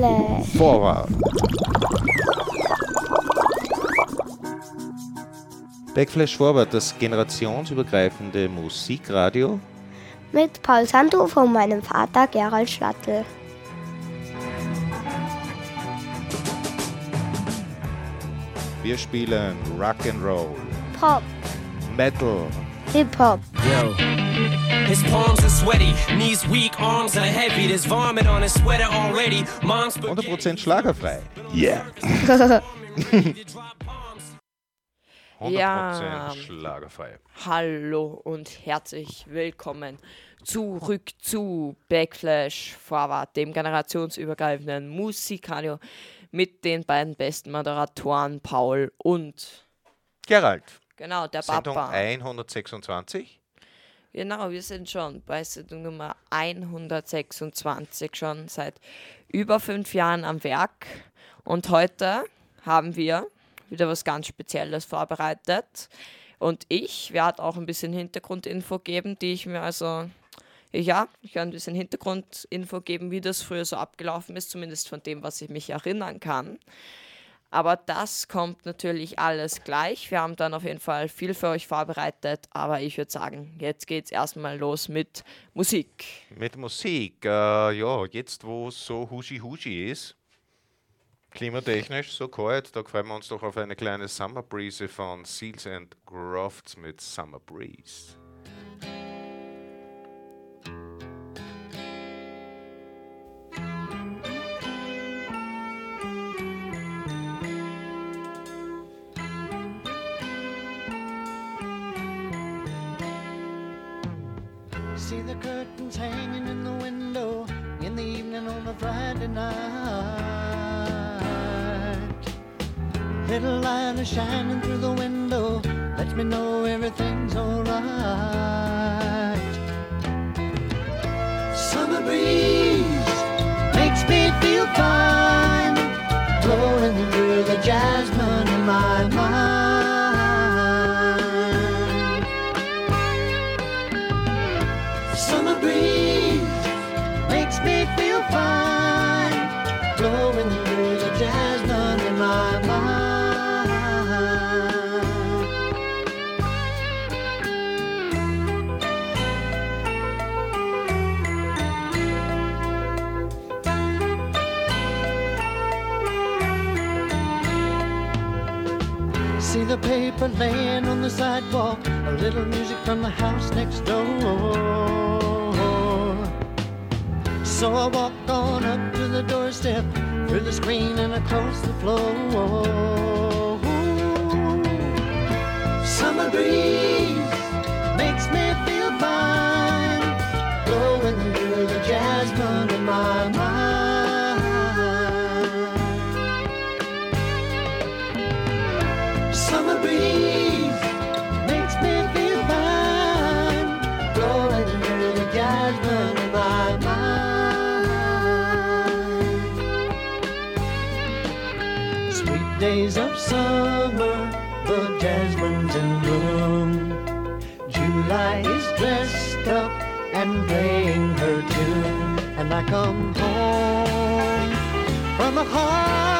Backflash. Vorwärts. Backflash Vorwärts, das generationsübergreifende Musikradio. Mit Paul Santo von meinem Vater Gerald Schlattel. Wir spielen Rock'n'Roll, Pop, Metal, Hip-Hop, Yo. His palms are sweaty, knees weak, arms are heavy. There's vomit on his sweater already. Mom's 100% schlagerfrei. Yeah. 100% Ja. schlagerfrei. Hallo und herzlich willkommen zurück zu Backflash Vorwärts, dem generationsübergreifenden Musikradio mit den beiden besten Moderatoren Paul und Gerald, genau der Sendung Papa. 126. Genau, wir sind schon bei Sendung Nummer 126 schon seit über fünf Jahren am Werk und heute haben wir wieder was ganz Spezielles vorbereitet und ich werde auch ein bisschen Hintergrundinfo geben, die ich mir also ja, ich werde ein bisschen Hintergrundinfo geben, wie das früher so abgelaufen ist, zumindest von dem, was ich mich erinnern kann. Aber das kommt natürlich alles gleich. Wir haben dann auf jeden Fall viel für euch vorbereitet. Aber ich würde sagen, jetzt geht's erstmal los mit Musik. Mit Musik, äh, ja, jetzt wo es so huschi-huschi ist, klimatechnisch so kalt, da freuen wir uns doch auf eine kleine Summer Breeze von Seals and Crofts mit Summer Breeze. Hanging in the window in the evening on a Friday night. Little light is shining through the window, lets me know everything's alright. Summer breeze makes me feel fine, blowing through the jasmine in my mind. Paper laying on the sidewalk, a little music from the house next door. So I walk on up to the doorstep, through the screen and across the floor. Summer breeze days of summer, the jasmine's in bloom. July is dressed up and playing her tune, and I come home from a hard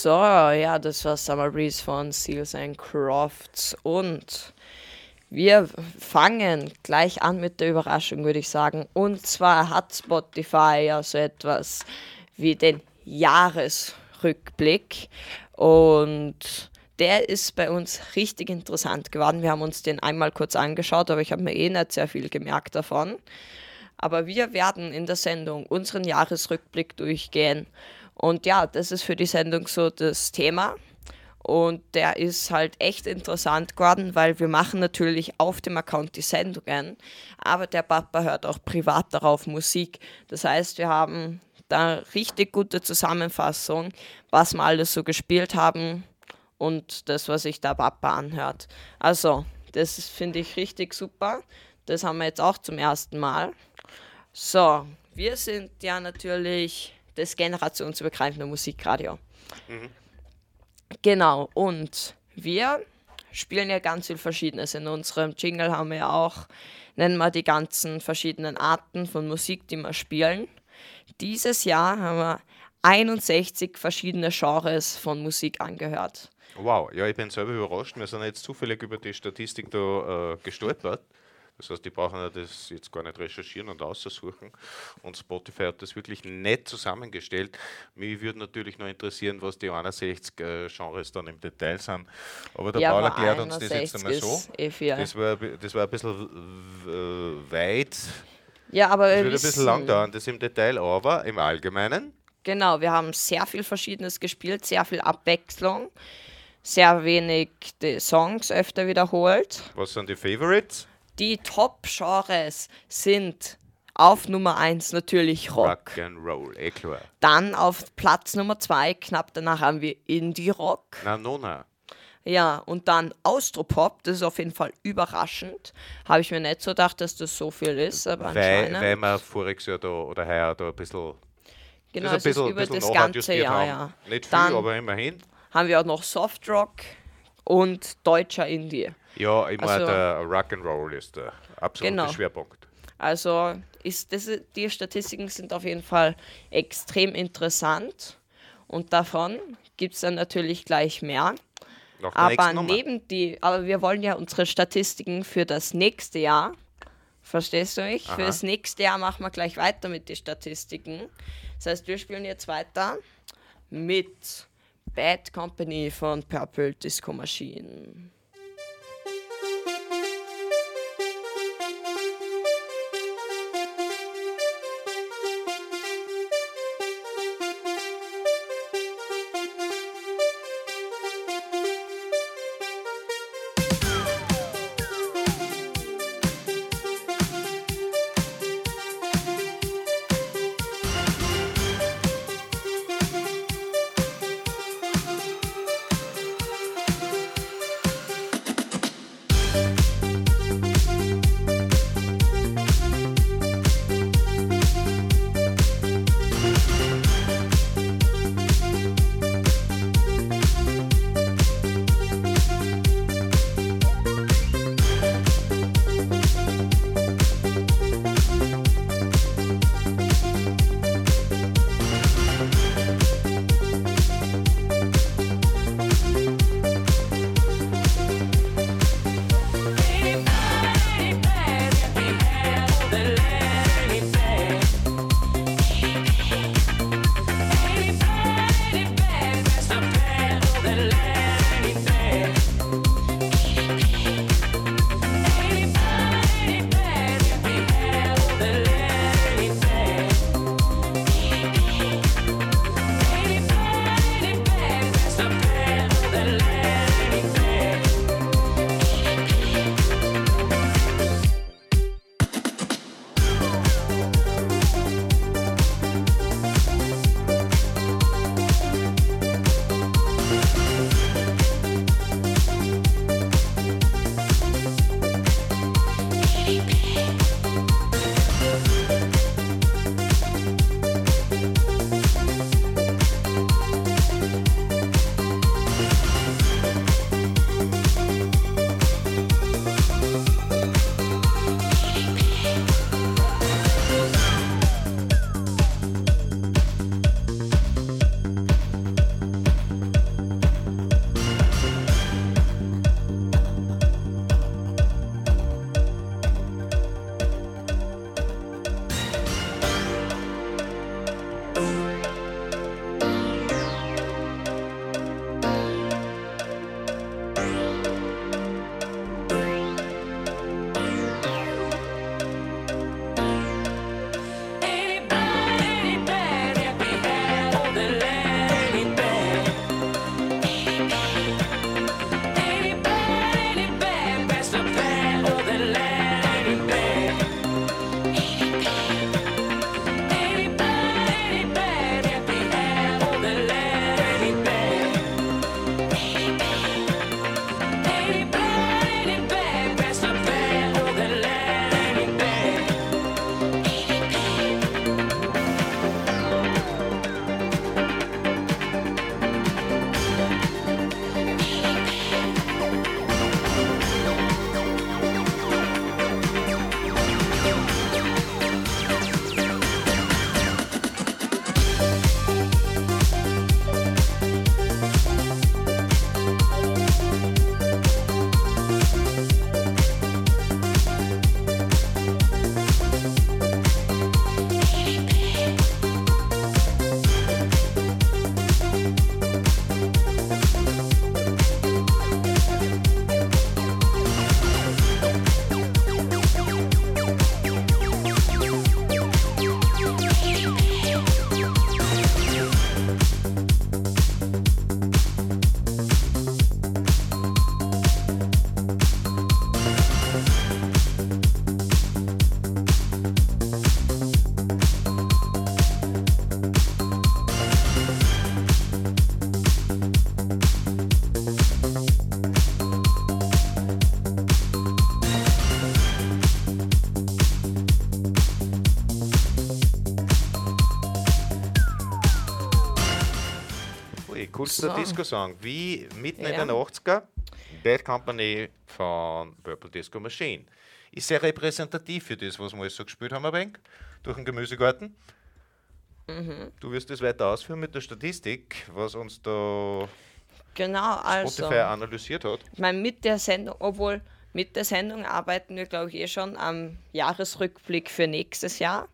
So, ja, das war Summer Breeze von Seals and Crofts und wir fangen gleich an mit der Überraschung, würde ich sagen. Und zwar hat Spotify ja so etwas wie den Jahresrückblick. Und der ist bei uns richtig interessant geworden. Wir haben uns den einmal kurz angeschaut, aber ich habe mir eh nicht sehr viel gemerkt davon. Aber wir werden in der Sendung unseren Jahresrückblick durchgehen. Und ja, das ist für die Sendung so das Thema. Und der ist halt echt interessant geworden, weil wir machen natürlich auf dem Account die Sendungen, aber der Papa hört auch privat darauf Musik. Das heißt, wir haben da richtig gute Zusammenfassung, was wir alles so gespielt haben und das, was sich der Papa anhört. Also, das finde ich richtig super. Das haben wir jetzt auch zum ersten Mal. So, wir sind ja natürlich das generationsübergreifende Musikradio. Genau, und wir spielen ja ganz viel Verschiedenes. In unserem Jingle haben wir ja auch, nennen wir die ganzen verschiedenen Arten von Musik, die wir spielen. Dieses Jahr haben wir 61 verschiedene Genres von Musik angehört. Wow, ja, ich bin selber überrascht. Wir sind jetzt zufällig über die Statistik da äh, gestolpert. Das heißt, die brauchen ja das jetzt gar nicht recherchieren und aussuchen. Und Spotify hat das wirklich nett zusammengestellt. Mich würde natürlich noch interessieren, was die 61 äh, Genres dann im Detail sind. Aber der Ja, Paul erklärt uns das jetzt 61 einmal so. eh. Das war, das war ein bisschen äh, weit. Ja, aber Das wir wird ein bisschen lang dauern, das im Detail, aber im Allgemeinen. Genau, wir haben sehr viel Verschiedenes gespielt, sehr viel Abwechslung, sehr wenig Songs öfter wiederholt. Was sind die Favorites? Die Top-Genres sind auf Nummer 1 natürlich Rock. Rock and Roll, eh klar. Dann auf Platz Nummer 2, knapp danach haben wir Indie-Rock. Na, Nona. Ja, und dann Austropop, das ist auf jeden Fall überraschend. Habe ich mir nicht so gedacht, dass das so viel ist, aber Weil, anscheinend. weil wir voriges Jahr da oder heuer da ein bisschen, genau, das ist über bisschen das ganze Jahr, haben. ja. Nicht viel, Dann aber immerhin. haben wir auch noch Softrock und deutscher Indie. Ja, immer Also- der Rock'n'Roll ist der absolute Genau. Schwerpunkt. Also ist das, die Statistiken sind auf jeden Fall extrem interessant und davon gibt es dann natürlich gleich mehr. Der Aber neben die, aber wir wollen ja unsere Statistiken für das nächste Jahr, verstehst du mich? Für Aha. das nächste Jahr machen wir gleich weiter mit den Statistiken. Das heißt, wir spielen jetzt weiter mit Bad Company von Purple Disco Machine. So. Disco-Song. Wie mitten in Ja. den 80er, Bad Company von Purple Disco Machine. Ist sehr repräsentativ für das, was wir alles so gespielt haben, ein wenig, durch den Gemüsegarten. Mhm. Du wirst das weiter ausführen mit der Statistik, was uns da Genau, also. Spotify analysiert hat. Ich meine, mit der Sendung, obwohl mit der Sendung arbeiten wir, glaube ich, eh schon am Jahresrückblick für nächstes Jahr.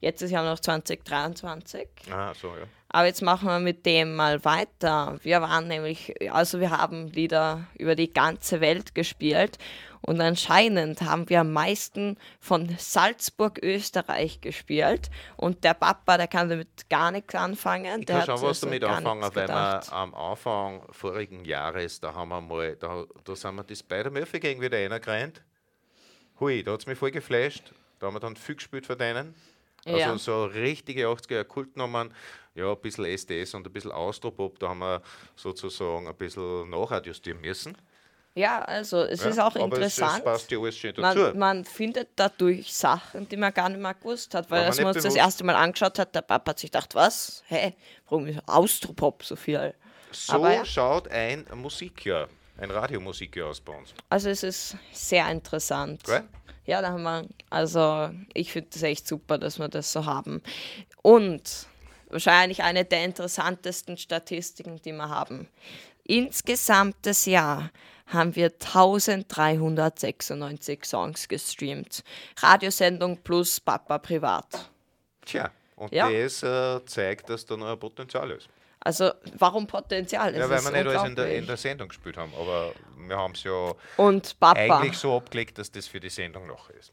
Jetzt ist ja noch 2023. Ah, so, ja. Aber jetzt machen wir mit dem mal weiter. Wir waren nämlich, also wir haben Lieder über die ganze Welt gespielt und anscheinend haben wir am meisten von Salzburg, Österreich gespielt. Und der Papa, der kann damit gar nichts anfangen. Ich kann schon was also damit anfangen, weil gedacht. wir am Anfang vorigen Jahres, da haben wir mal, da, da sind wir die Spider-Murphy gegen wieder reingerannt. Hui, da hat es mich voll geflasht. Da haben wir dann viel gespielt von denen. Also Ja. so richtige 80er Kultnummern, ja, ein bisschen SDS und ein bisschen Austropop, da haben wir sozusagen ein bisschen nachadjustieren müssen. Ja, also es Ja, ist auch interessant. Ja. Man, man findet dadurch Sachen, die man gar nicht mehr gewusst hat, weil als man uns das erste Mal angeschaut hat, der Papa hat sich gedacht, was? Hä, warum ist Austropop so viel? so ja. schaut ein Musikjahr, ein Radiomusikjahr aus bei uns. Also es ist sehr interessant. Gell? Ja, da haben wir, also ich finde das echt super, dass wir das so haben. Und wahrscheinlich eine der interessantesten Statistiken, die wir haben. Insgesamt das Jahr haben wir 1396 Songs gestreamt. Radiosendung plus Papa privat. Tja, und Ja. das äh, zeigt, dass da noch ein Potenzial ist. Also warum Potenzial? Ja, Es weil ist wir nicht alles in der, in der Sendung gespielt haben, aber wir haben es ja Und Papa, eigentlich so abgelegt, dass das für die Sendung noch ist.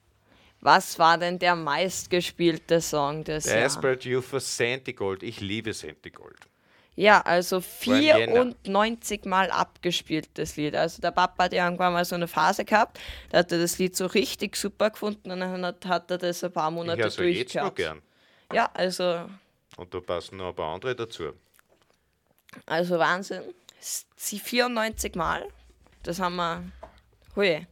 was war denn der meistgespielte Song des Jahres? Desperate Youth for Santigold. Ich liebe Santigold. Ja, also War im Jänner. 94 Mal abgespielt, das Lied. Also der Papa hat ja irgendwann mal so eine Phase gehabt, da hat er das Lied so richtig super gefunden und dann hat, hat er das ein paar Ich Monate höre so jetzt noch durchgehört. gern. Ja, also, Und da passen noch ein paar andere dazu. Also Wahnsinn. Sie 94 Mal, das haben wir, hui.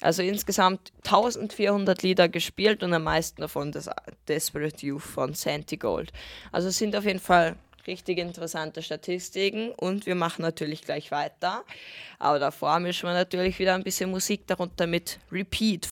Also insgesamt 1400 Lieder gespielt und am meisten davon das Desperate Youth von Santi Gold. Also sind auf jeden Fall richtig interessante Statistiken und wir machen natürlich gleich weiter. Aber davor mischen wir natürlich wieder ein bisschen Musik darunter mit Repeat.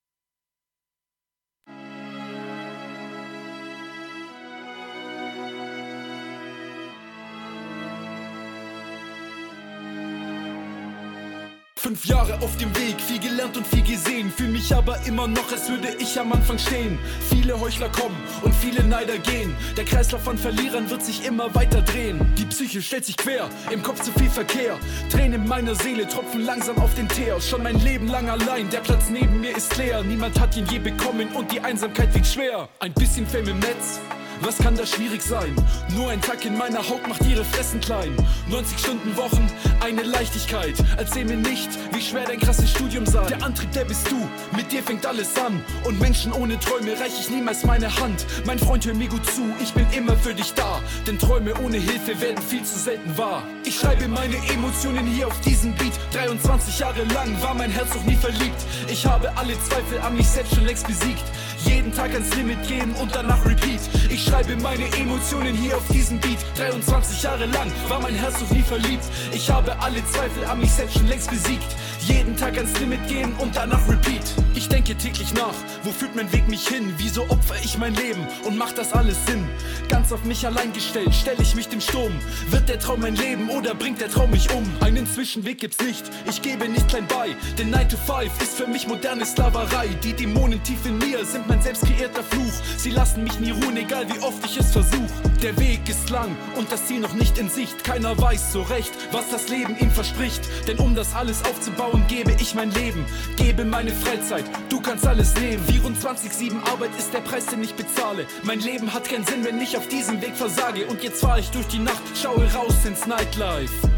Fünf Jahre auf dem Weg, viel gelernt und viel gesehen. Fühl mich aber immer noch, als würde ich am Anfang stehen. Viele Heuchler kommen und viele Neider gehen. Der Kreislauf von Verlierern wird sich immer weiter drehen. Die Psyche stellt sich quer, im Kopf zu viel Verkehr. Tränen in meiner Seele tropfen langsam auf den Teer. Schon mein Leben lang allein, der Platz neben mir ist leer. Niemand hat ihn je bekommen und die Einsamkeit wiegt schwer. Ein bisschen Fame im Netz. Was kann da schwierig sein? Nur ein Tag in meiner Haut macht ihre Fressen klein. 90 Stunden Wochen, eine Leichtigkeit. Erzähl mir nicht, wie schwer dein krasses Studium sei. Der Antrieb, der bist du, mit dir fängt alles an. Und Menschen ohne Träume reich ich niemals meine Hand. Mein Freund, hör mir gut zu, ich bin immer für dich da. Denn Träume ohne Hilfe werden viel zu selten wahr. Ich schreibe meine Emotionen hier auf diesem Beat. 23 Jahre lang war mein Herz noch nie verliebt. Ich habe alle Zweifel an mich selbst schon längst besiegt. Jeden Tag ans Limit gehen und danach repeat. Ich schreibe meine Emotionen hier auf diesem Beat. 23 Jahre lang war mein Herz noch nie verliebt. Ich habe alle Zweifel an mich selbst schon längst besiegt. Jeden Tag ans Limit gehen und danach repeat. Ich denke täglich nach, wo führt mein Weg mich hin? Wieso opfer ich mein Leben und macht das alles Sinn? Ganz auf mich allein gestellt, stelle ich mich dem Sturm. Wird der Traum mein Leben oder bringt der Traum mich um? Einen Zwischenweg gibt's nicht, ich gebe nicht klein bei. Denn 9 to 5 ist für mich moderne Sklaverei. Die Dämonen tief in mir sind mein selbst kreierter Fluch. Sie lassen mich nie ruhen, egal wie oft ich es versuch. Der Weg ist lang und das Ziel noch nicht in Sicht. Keiner weiß so recht, was das Leben ihm verspricht. Denn um das alles aufzubauen, gebe ich mein Leben, gebe meine Freizeit. Du kannst alles nehmen. 24-7 Arbeit ist der Preis, den ich bezahle. Mein Leben hat keinen Sinn, wenn ich auf diesem Weg versage. Und jetzt fahr ich durch die Nacht, schaue raus ins Nightlife.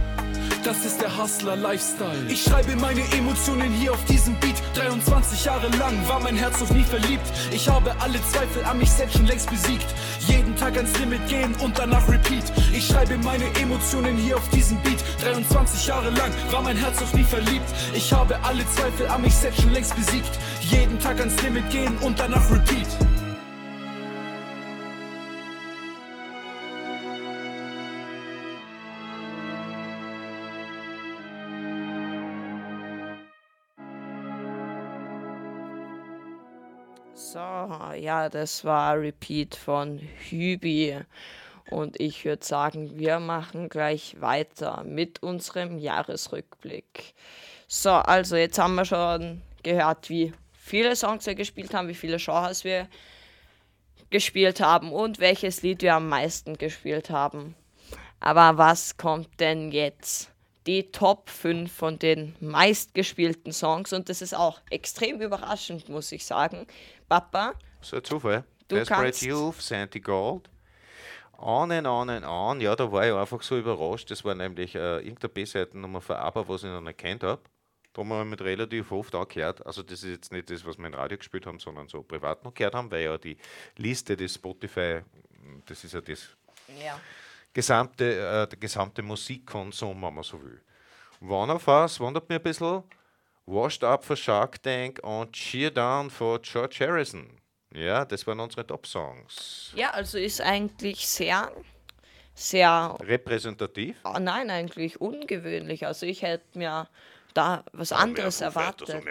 Das ist der Hustler Lifestyle. Ich schreibe meine Emotionen hier auf diesem Beat. 23 Jahre lang war mein Herz noch nie verliebt. Ich habe alle Zweifel an mich selbst schon längst besiegt. Jeden Tag ans Limit gehen und danach repeat. Ich schreibe meine Emotionen hier auf diesem Beat. 23 Jahre lang war mein Herz noch nie verliebt. Ich habe alle Zweifel an mich selbst schon längst besiegt. Jeden Tag ans Limit gehen und danach repeat. So, ja, das war Repeat von Hübi. Und ich würde sagen, wir machen gleich weiter mit unserem Jahresrückblick. So, also jetzt haben wir schon gehört, wie viele Songs wir gespielt haben, wie viele Genres wir gespielt haben und welches Lied wir am meisten gespielt haben. Aber was kommt denn jetzt? Die Top 5 von den meistgespielten Songs und das ist auch extrem überraschend, muss ich sagen. Papa, So Zufall. Du Desperate Youth, Santi Gold. On and on and on. Ja, da war ich einfach so überrascht. Das war nämlich äh, irgendeine B-Seitennummer von ABBA, was ich noch nicht kennt habe. Darum habe ich mit relativ oft angehört. Also das ist jetzt nicht das, was wir im Radio gespielt haben, sondern so privat noch gehört haben, weil ja die Liste des Spotify, das ist ja das ja. gesamte, äh, der gesamte Musikkonsum, wenn man so will. One of Us wundert mir ein bisschen. Washed Up for Shark Tank und Cheer Down for George Harrison. Ja, das waren unsere Top-Songs. Ja, also ist eigentlich sehr, sehr, Repräsentativ. oh nein, eigentlich ungewöhnlich. Also ich hätte mir da was anderes erwartet.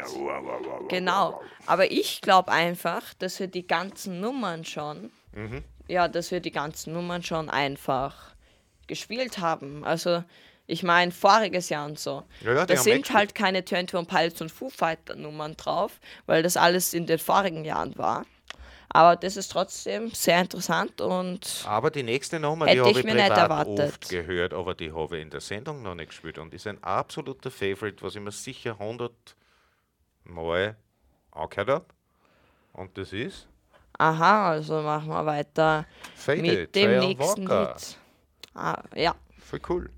Genau. Aber ich glaube einfach, dass wir die ganzen Nummern schon, Mhm. ja, dass wir die ganzen Nummern schon einfach gespielt haben. Also ich meine, voriges Jahr und so. Ja, ja, da sind halt keine 21 Pilots und Foo Fighter Nummern drauf, weil das alles in den vorigen Jahren war. Aber das ist trotzdem sehr interessant und Aber die nächste Nummer, die habe ich ich mir nicht privat erwartet. oft gehört, aber die habe ich in der Sendung noch nicht gespielt und ist ein absoluter Favorite, was ich mir sicher 100 Mal angehört habe. Und das ist aha, also machen wir weiter Faded, mit dem nächsten Walker. Lied. Ah, ja. Voll cool.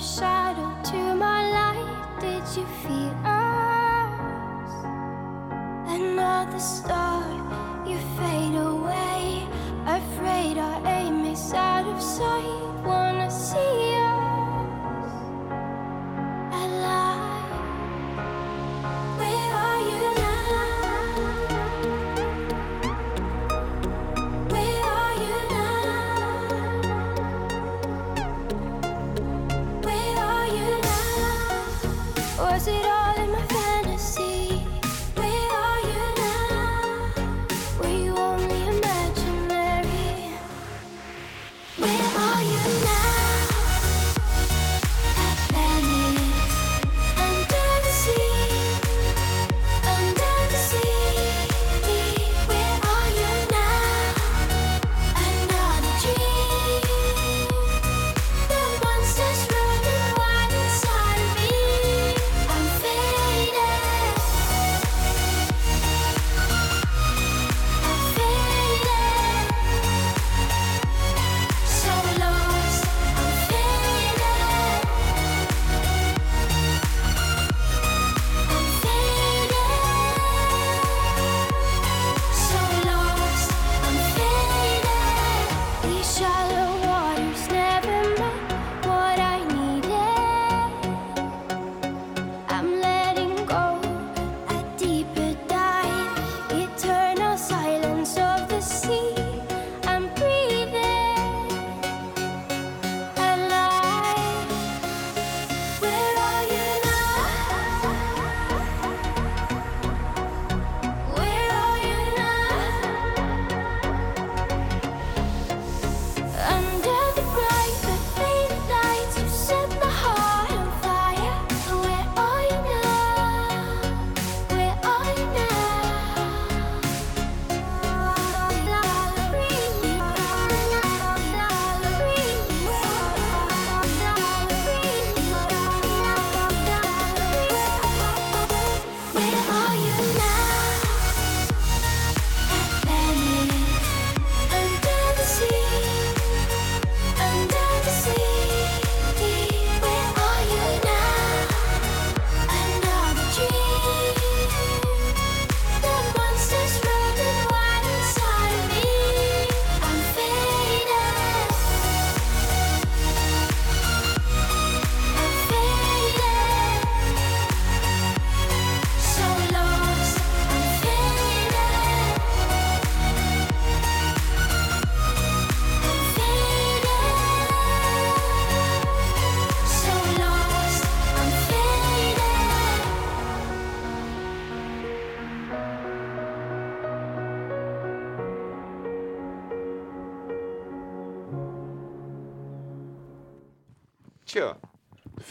Shadow to my light. Did you feel us? Another star,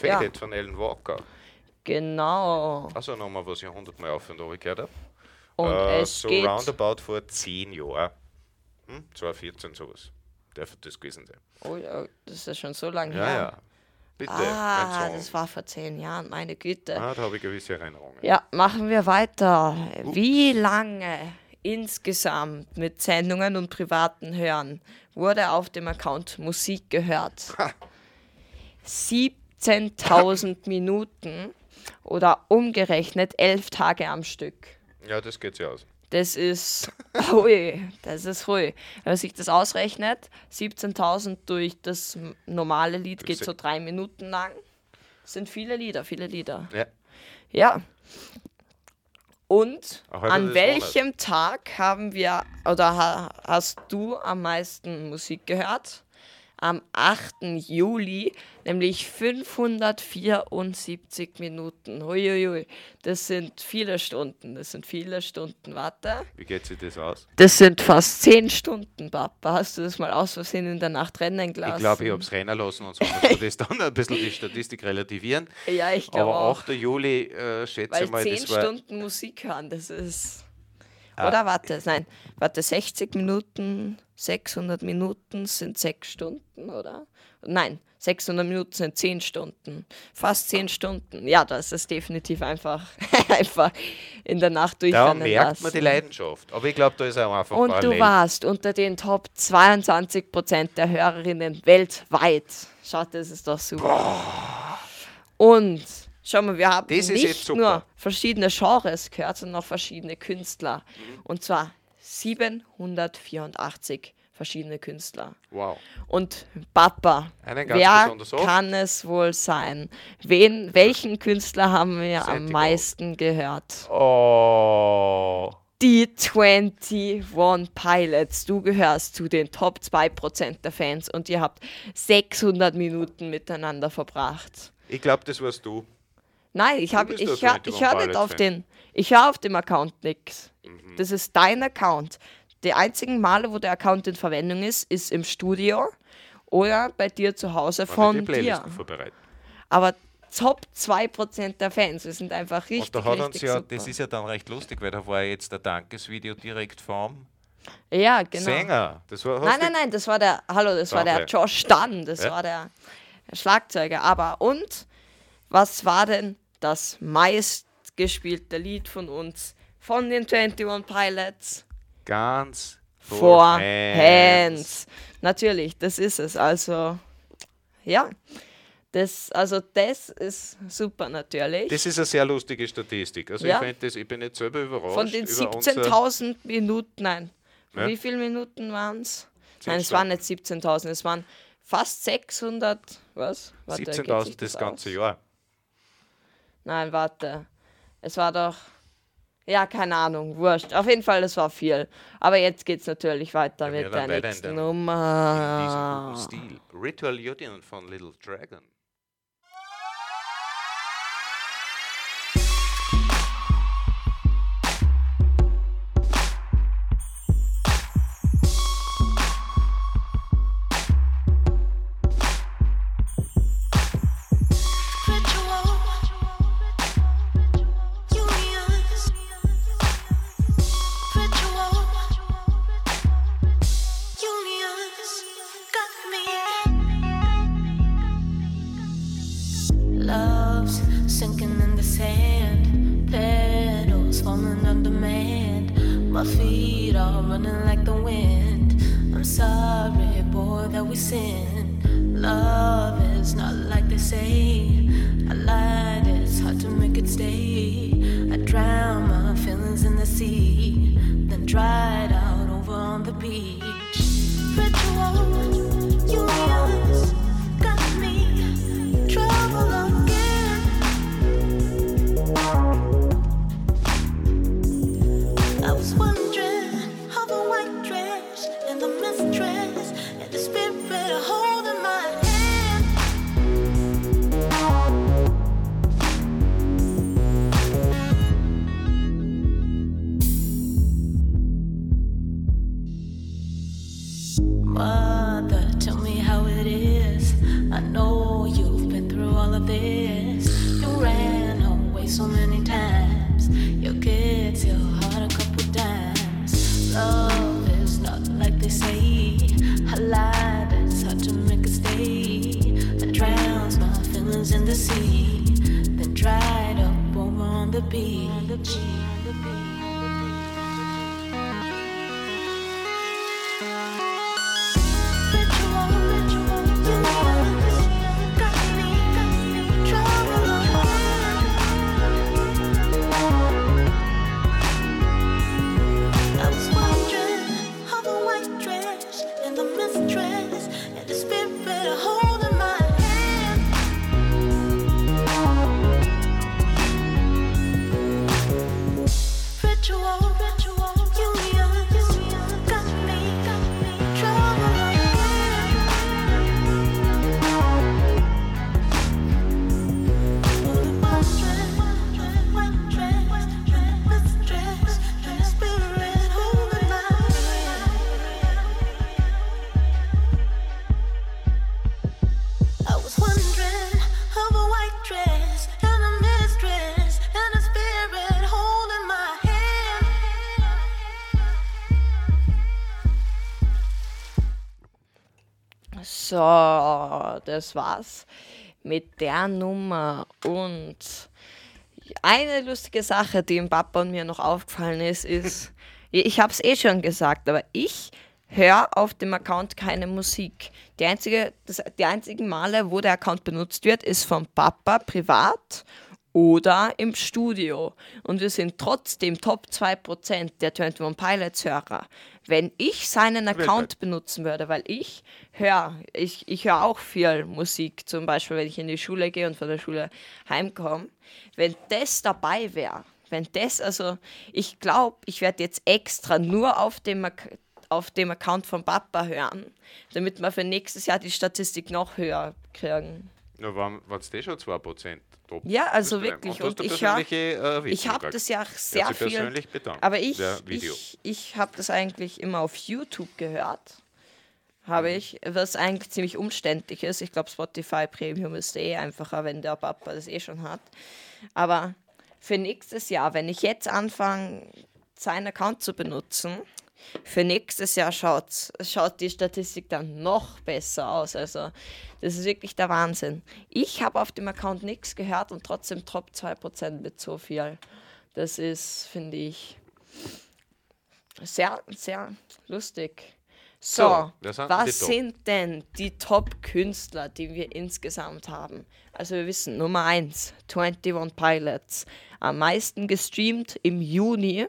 Faded von Ellen Walker. Genau. Also nochmal, was ich hundertmal auf und runter gehört habe. Und Äh, es so geht. roundabout vor 10 Jahren. Hm? 2014 sowas. Dürfte das gewesen sein. Oh, ja, das ist schon so lange Ja, her. ja. Bitte, Ah, das war vor zehn Jahren, meine Güte. Ah, da habe ich gewisse Erinnerungen. Ja, machen wir weiter. Wie lange insgesamt mit Sendungen und privaten Hören wurde auf dem Account Musik gehört? 17.000 Minuten oder umgerechnet elf Tage am Stück. Ja, das geht sich aus. Das ist, hui, das ist hui. Wenn man sich das ausrechnet, 17.000 durch das normale Lied geht so drei Minuten lang. Das sind viele Lieder, viele Lieder. Ja. Ja. Und an welchem Tag haben wir oder ha, hast du am meisten Musik gehört? Am 8. Juli, nämlich 574 Minuten. Huiuiui, das sind viele Stunden, das sind viele Stunden. Warte, Wie geht sich das aus? das sind fast 10 Stunden, Papa. Hast du das mal aus Versehen in der Nacht rennen gelassen? Ich glaube, ich habe es rennen lassen und so musst du das dann ein bisschen die Statistik relativieren. Ja, ich glaube Aber auch. 8. Juli, äh, schätze Weil ich mal, 10 das war. Stunden Musik hören, das ist. Oder warte, nein, warte, 60 Minuten, 600 Minuten sind 6 Stunden, oder? Nein, 600 Minuten sind 10 Stunden. Fast 10 Stunden. Ja, das ist definitiv einfach, einfach in der Nacht Da durchrennen merkt lassen. man die Leidenschaft. Aber ich glaube, da ist auch einfach Und du parallel. warst unter den Top 22 Prozent der Hörerinnen weltweit. Schaut, das ist doch super. Und schau mal, wir haben nicht nur verschiedene Genres gehört, sondern auch verschiedene Künstler. Und zwar 784 verschiedene Künstler. Wow. Und Papa, wer kann es wohl sein? Wen, welchen Künstler haben wir am Sättigung. meisten gehört? Oh. Die 21 Pilots. Du gehörst zu den Top 2% der Fans und ihr habt 600 Minuten miteinander verbracht. Ich glaube, das warst du. Nein, ich, hab, bist ich, hör, ich 21 höre nicht auf den. Ich höre auf dem Account nichts. Mhm. Das ist dein Account. Die einzigen Male, wo der Account in Verwendung ist, ist im Studio oder bei dir zu Hause Wenn von die dir. Aber Top 2% der Fans, wir sind einfach richtig, Und da hat uns ja, super. das ist ja dann recht lustig, weil da war ja jetzt der Dankesvideo direkt vom ja, genau. Sänger. Das war, Nein, nein, nein, das war der, hallo, das war der. Josh Dunn, das Ja. war der Schlagzeuger. Aber und, was war denn das meistgespielte Lied von uns, von den 21 Pilots? Ganz For Hands. Hands. Natürlich, das ist es. Also, ja. Das, also das ist super natürlich. Das ist eine sehr lustige Statistik. Also Ja. ich, das, ich bin jetzt selber überrascht. Von den über unser- 17.000 Minuten, nein. Ja. Wie viele Minuten waren es? Nein, es waren nicht 17.000, es waren fast 600, was? Warte, geht sich 17.000 das aus? ganze Jahr. Nein, warte. Es war doch, ja, keine Ahnung, wurscht. Auf jeden Fall, es war viel. Aber jetzt geht es natürlich weiter Ja, mit der nächsten Nummer. In diesem guten Stil. Ritual Union von Little Dragon. in the sea, then dried up over on the beach. On the beach. So, das war's mit der Nummer. Und eine lustige Sache, die dem Papa und mir noch aufgefallen ist, ist, ich habe es eh schon gesagt, aber ich höre auf dem Account keine Musik. Die, einzige, das, die einzigen Male, wo der Account benutzt wird, ist vom Papa privat oder im Studio. Und wir sind trotzdem Top 2% der 21 Pilots Hörer. Wenn ich seinen Account benutzen würde, weil ich höre, ich, ich höre auch viel Musik, zum Beispiel, wenn ich in die Schule gehe und von der Schule heimkomme, wenn das dabei wäre, wenn das, also ich glaube, ich werde jetzt extra nur auf dem, auf dem Account von Papa hören, damit wir für nächstes Jahr die Statistik noch höher kriegen. Na, waren es das schon 2%? Top. Ja, also wirklich. Und, Und ich persönliche, äh, habe gekriegt. das ja hat sehr viel. persönlich bedankt. Aber ich, ich, ich habe das eigentlich immer auf YouTube gehört. Habe ich, was eigentlich ziemlich umständlich ist. Ich glaube, Spotify Premium ist eh einfacher, wenn der Papa das eh schon hat. Aber für nächstes Jahr, wenn ich jetzt anfange, seinen Account zu benutzen, für nächstes Jahr schaut, schaut die Statistik dann noch besser aus. Also, das ist wirklich der Wahnsinn. Ich habe auf dem Account nichts gehört und trotzdem Top 2% mit so viel. Das ist, finde ich, sehr, sehr lustig. So, So, was sind denn die Top-Künstler, die wir insgesamt haben? Also wir wissen, Nummer 1, 21 Pilots. Am meisten gestreamt im Juni,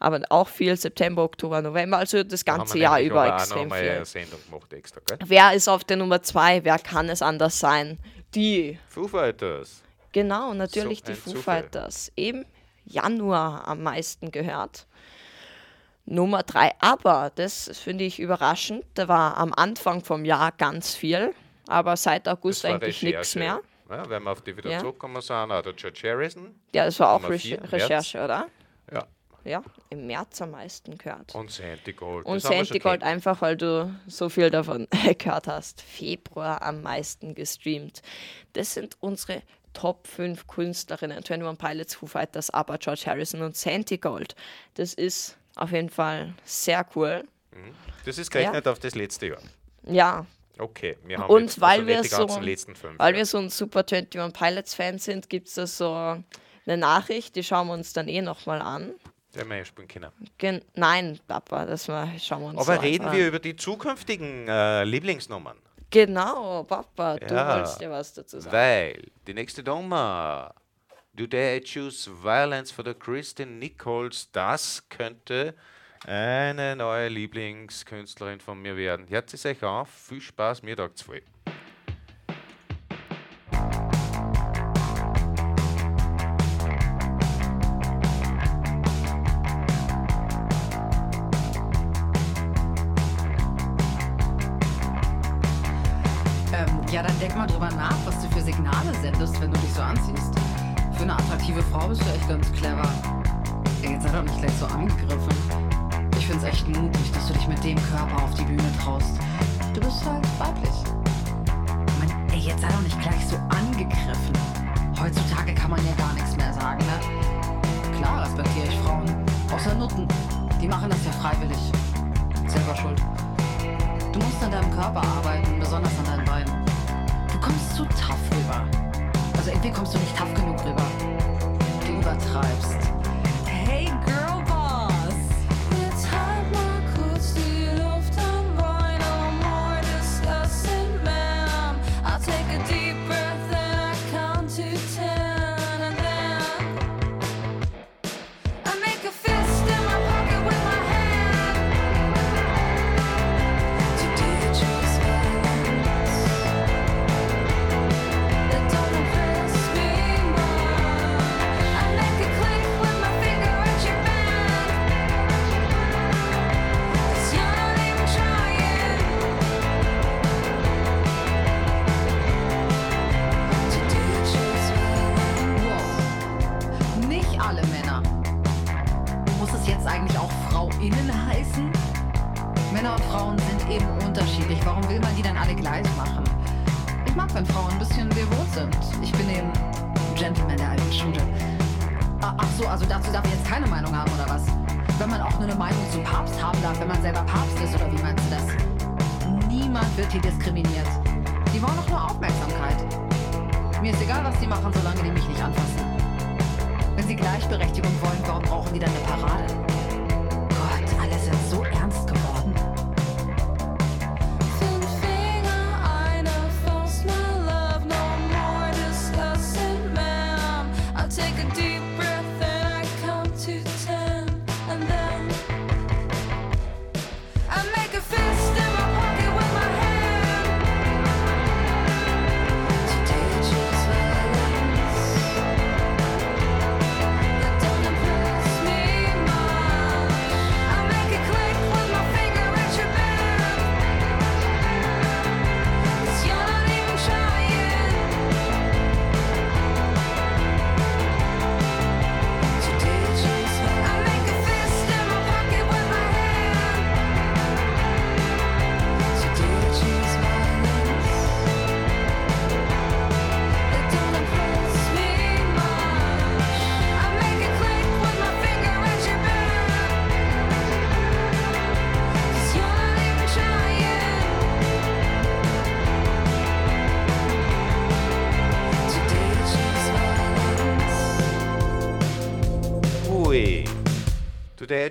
aber auch viel September, Oktober, November, also das ganze Jahr über extrem viel. Sendung gemacht extra, gell? Wer ist auf der Nummer 2? Wer kann es anders sein? Die Foo Fighters. Genau, natürlich So die Foo Zufall. Fighters. Im Januar am meisten gehört. Nummer drei, aber das finde ich überraschend. Da war am Anfang vom Jahr ganz viel, aber seit August eigentlich nichts mehr. Ja, wenn wir auf die wieder Ja. zurückkommen sind, auch der George Harrison. Ja, das war auch Nummer vier. Recherche, oder? Ja. Ja, im März am meisten gehört. Und Sandy Gold. Und das haben wir Sandy schon Gold kennt. einfach, weil du so viel davon gehört hast. Februar am meisten gestreamt. Das sind unsere Top 5 Künstlerinnen. 21 Pilots, Foo Fighters, aber George Harrison und Sandy Gold. Das ist auf jeden Fall sehr cool. Das ist gerechnet auf das letzte Jahr. Ja, Okay, wir haben und jetzt weil also wir so, letzten fünf. weil ja. wir so ein Super 21 Pilots Fan sind, gibt es da so eine Nachricht, die schauen wir uns dann eh nochmal an. Der wir spielen können. Gen Nein, Papa, das mal, schauen wir uns Aber so reden einfach wir an. über die zukünftigen äh, Lieblingsnummern. Genau, Papa, du Ja, wolltest dir was dazu sagen. Weil die nächste Nummer, Do They Choose Violence for the Christine Nichols, das könnte eine neue Lieblingskünstlerin von mir werden. Hört es euch auf, viel Spaß, mir tagt's voll. Attraktive Frau bist du echt ganz clever. Ey, jetzt sei doch nicht gleich so angegriffen. Ich find's echt mutig, dass du dich mit dem Körper auf die Bühne traust. Du bist halt weiblich. Mann, ey, jetzt sei doch nicht gleich so angegriffen. Heutzutage kann man ja gar nichts mehr sagen, ne? Klar respektiere ich Frauen. Außer Nutten. Die machen das ja freiwillig. Selber schuld. Du musst an deinem Körper arbeiten, besonders an deinen Beinen. Du kommst zu tough rüber. Also irgendwie kommst du nicht tough genug rüber. übertreibst. Hey Girl.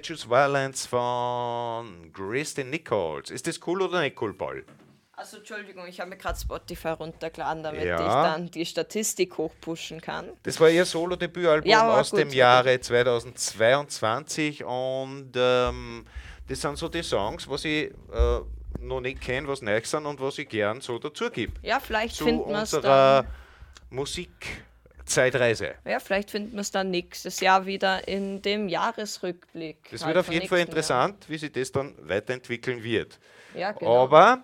Choose Violence von Kristen Nichols. Ist das cool oder nicht cool, Paul? Also Entschuldigung, ich habe mir gerade Spotify runtergeladen, damit Ja. ich dann die Statistik hochpushen kann. Das war ihr Solo-Debütalbum Ja, aus gut, dem Jahre 2022 und ähm, das sind so die Songs, was ich äh, noch nicht kenne, was neu sind und was ich gern so dazu gebe. Ja, vielleicht Zu finden wir es dann. Musikzeitreise. Ja, vielleicht finden wir es dann nächstes Jahr wieder in dem Jahresrückblick. Das halt wird auf jeden Fall interessant, wie sich das dann weiterentwickeln wird. Jahr. Ja, genau. Aber,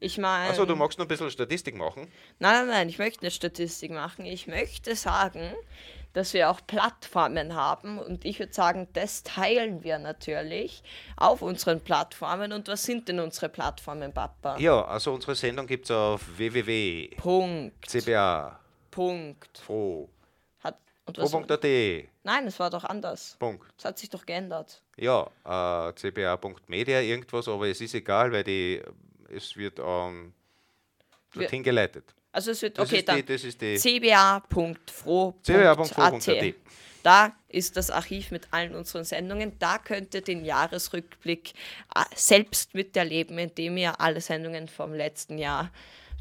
ich meine, also du magst noch ein bisschen Statistik machen. nein, nein, nein, ich möchte eine Statistik machen. Ich möchte sagen, dass wir auch Plattformen haben und ich würde sagen, das teilen wir natürlich auf unseren Plattformen. Und was sind denn unsere Plattformen, Papa? Ja, also unsere Sendung gibt es auf www.cba.fro. Punkt. Punkt. Hat, und was, Fro.at. nein, es war doch anders. Punkt. Es hat sich doch geändert. Ja, äh, cba.media irgendwas, aber es ist egal, weil die, es wird ähm, dorthin geleitet. Also es wird, Das okay, dann die, das ist die cba.fro.at. cba.fro.at. Da ist das Archiv mit allen unseren Sendungen. Da könnt ihr den Jahresrückblick äh, selbst miterleben, indem ihr alle Sendungen vom letzten Jahr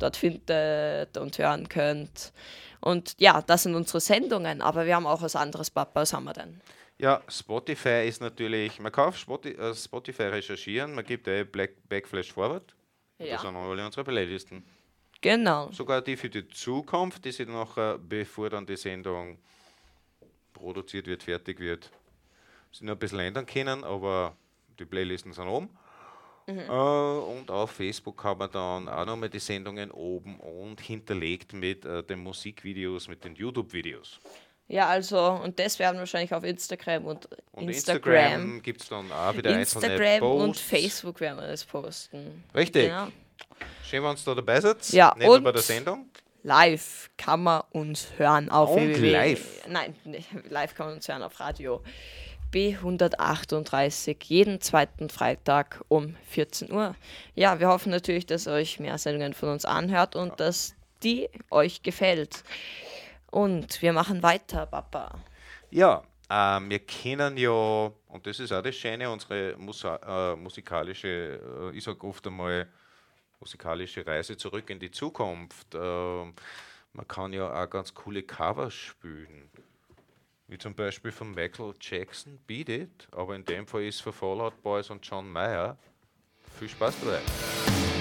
dort findet und hören könnt. Und ja, das sind unsere Sendungen, aber wir haben auch was anderes, Papa. Was haben wir denn? Ja, Spotify ist natürlich, man kann auf äh, Spotify recherchieren, man gibt eh Black Backflash Forward. Ja. Das sind alle unsere Playlisten. Genau. Sogar die für die Zukunft, die sie nachher, bevor dann die Sendung produziert wird, fertig wird, sie noch ein bisschen ändern können, aber die Playlisten sind oben. Mhm. Äh, und auf Facebook haben wir dann auch nochmal die Sendungen oben und hinterlegt mit äh, den Musikvideos, mit den YouTube-Videos. Ja, also, und das werden wir wahrscheinlich auf Instagram und, Und Instagram. Instagram, gibt es dann auch wieder einzelne Instagram und Posts. Facebook werden wir das posten. Richtig. Genau. Schön, wenn ihr da dabei seid. Ja, nicht und- bei der Sendung. Live kann man uns hören auf Und www. live. Nein, live kann man uns hören auf Radio B138 jeden zweiten Freitag um 14 Uhr. Ja, wir hoffen natürlich, dass euch mehr Sendungen von uns anhört und dass die euch gefällt. Und wir machen weiter, Papa. Ja, ähm, wir kennen ja, und das ist auch das Schöne, unsere Musa äh, musikalische, äh, ich sage oft einmal, musikalische Reise zurück in die Zukunft. Ähm, man kann ja auch ganz coole Covers spielen. Wie zum Beispiel von Michael Jackson, Beat It, aber in dem Fall ist es für Fallout Boys und John Mayer. Viel Spaß dabei.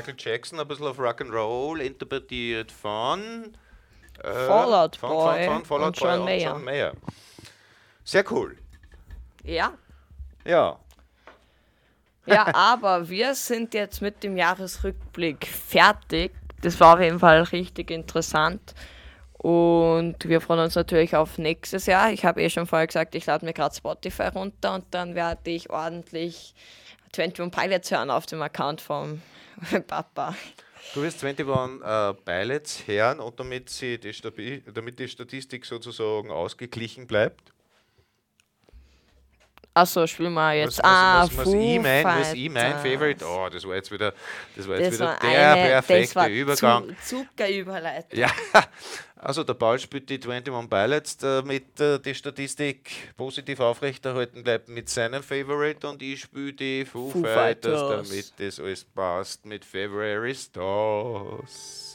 Michael Jackson, ein bisschen auf Rock'n'Roll, interpretiert von äh, Fallout von, Boy von, von Fallout und Boy John und Mayer. John Mayer. Sehr cool. Ja. Ja. Ja, aber wir sind jetzt mit dem Jahresrückblick fertig. Das war auf jeden Fall richtig interessant. Und wir freuen uns natürlich auf nächstes Jahr. Ich habe eh schon vorher gesagt, ich lade mir gerade Spotify runter und dann werde ich ordentlich 21 Pilots hören auf dem Account vom Papa. Du wirst 21 äh, Pilots hören und damit, sie die damit die Statistik sozusagen ausgeglichen bleibt. Achso, spielen wir jetzt. Was, ah, was, was, was ich mein, was ich mein. Favorite, oh, das war jetzt wieder, das war jetzt Das wieder war der eine, perfekte Übergang. Zu, Zuckerüberleitung. Ja, also der Paul spielt die 21 Pilots, damit äh, die Statistik positiv aufrechterhalten bleibt mit seinem Favorite und ich spiele die Foo, Foo Fighters, Fighters. damit das alles passt mit February Stars.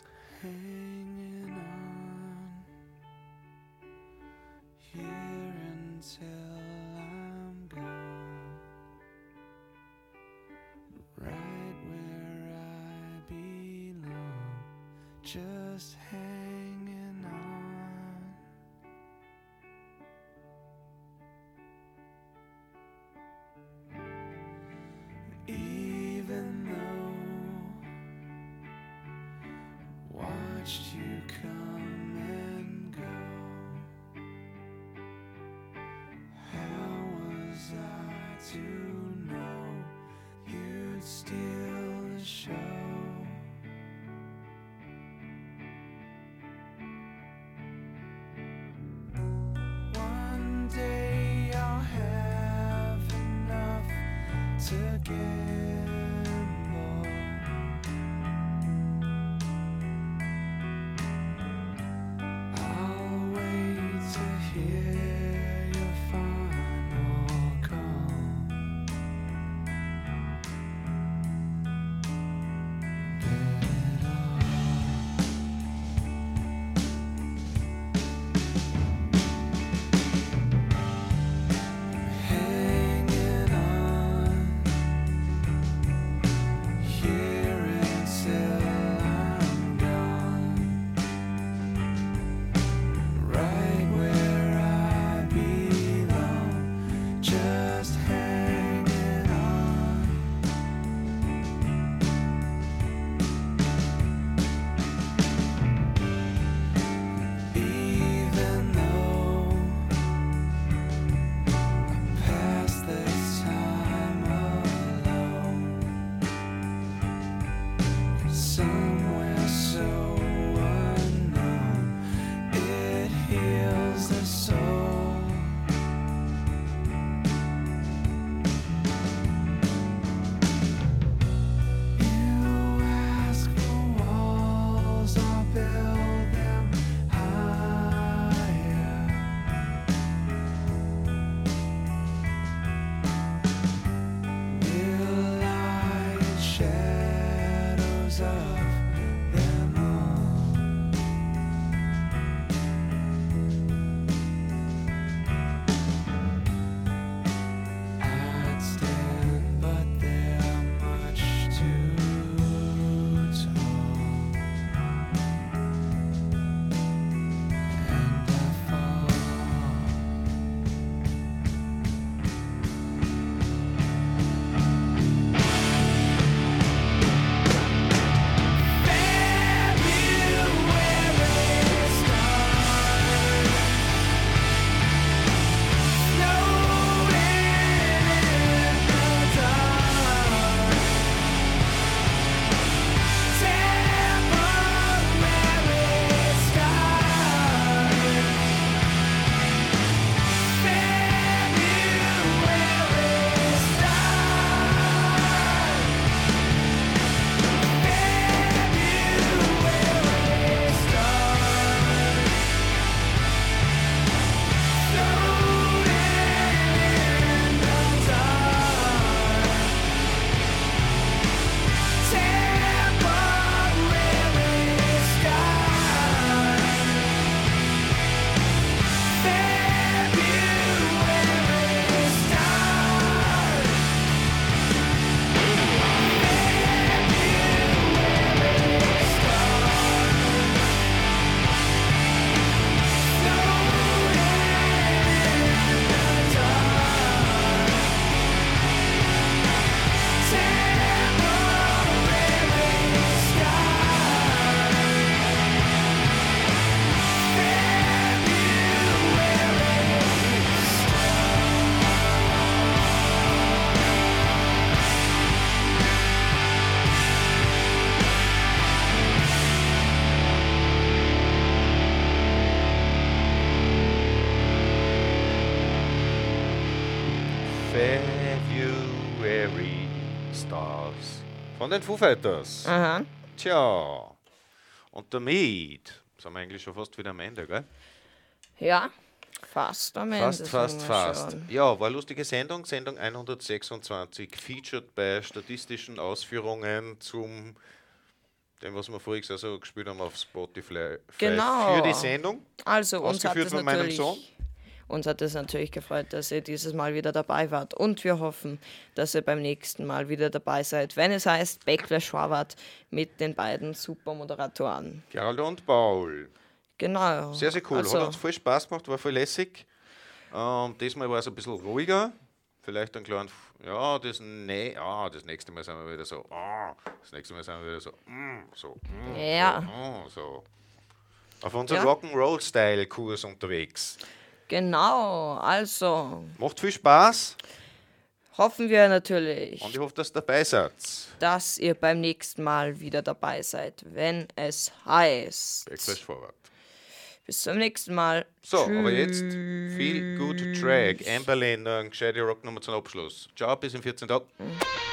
just hang to von den Foo Fighters. Aha. Tja, und damit sind wir eigentlich schon fast wieder am Ende, gell? Ja, fast am Ende. Fast, fast, fast. schon. Ja, war eine lustige Sendung, Sendung 126, featured bei statistischen Ausführungen zum dem, was wir voriges Jahr so gespielt haben auf Spotify Genau. für die Sendung. Also, uns hat Ausgeführt das von meinem natürlich, Sohn. Uns hat es natürlich gefreut, dass ihr dieses Mal wieder dabei wart. Und wir hoffen, dass ihr beim nächsten Mal wieder dabei seid, wenn es heißt Backlash Schwabert mit den beiden Supermoderatoren. Gerald und Paul. Genau. Sehr, sehr cool. Also, Hat uns voll Spaß gemacht, war voll lässig. Ähm, diesmal war es ein bisschen ruhiger. Vielleicht ein kleinen, ja, das, ne, ah, das nächste Mal sind wir wieder so, ah, das nächste Mal sind wir wieder so, mm, so, mm, Ja. so, mm, so. Auf unserem Ja. Rock'n'Roll-Style-Kurs unterwegs. Genau, also Macht viel Spaß hoffen wir natürlich, und ich hoffe, dass ihr dabei seid. dass ihr beim nächsten Mal wieder dabei seid, wenn es heißt. Backflash Forward. Bis zum nächsten Mal. So, aber jetzt viel gut Track. Amberlin, noch eine gescheite Rocknummer zum Abschluss. Ciao, bis in 14 Tagen. I'm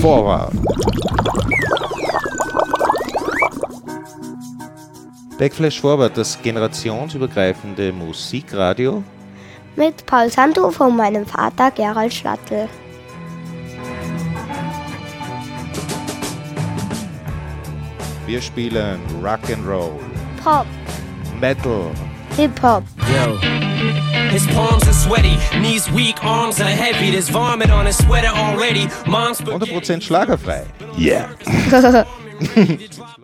Forward. Backflash Forward, das generationsübergreifende Musikradio. Mit Paul Sandhofer und meinem Vater Gerald Schlattel. Wir spielen Rock'n'Roll, Pop, Metal, Hip-Hop, His palms are sweaty, knees weak, arms are heavy. There's vomit on his sweater already. Mom's 100% schlagerfrei. Yeah.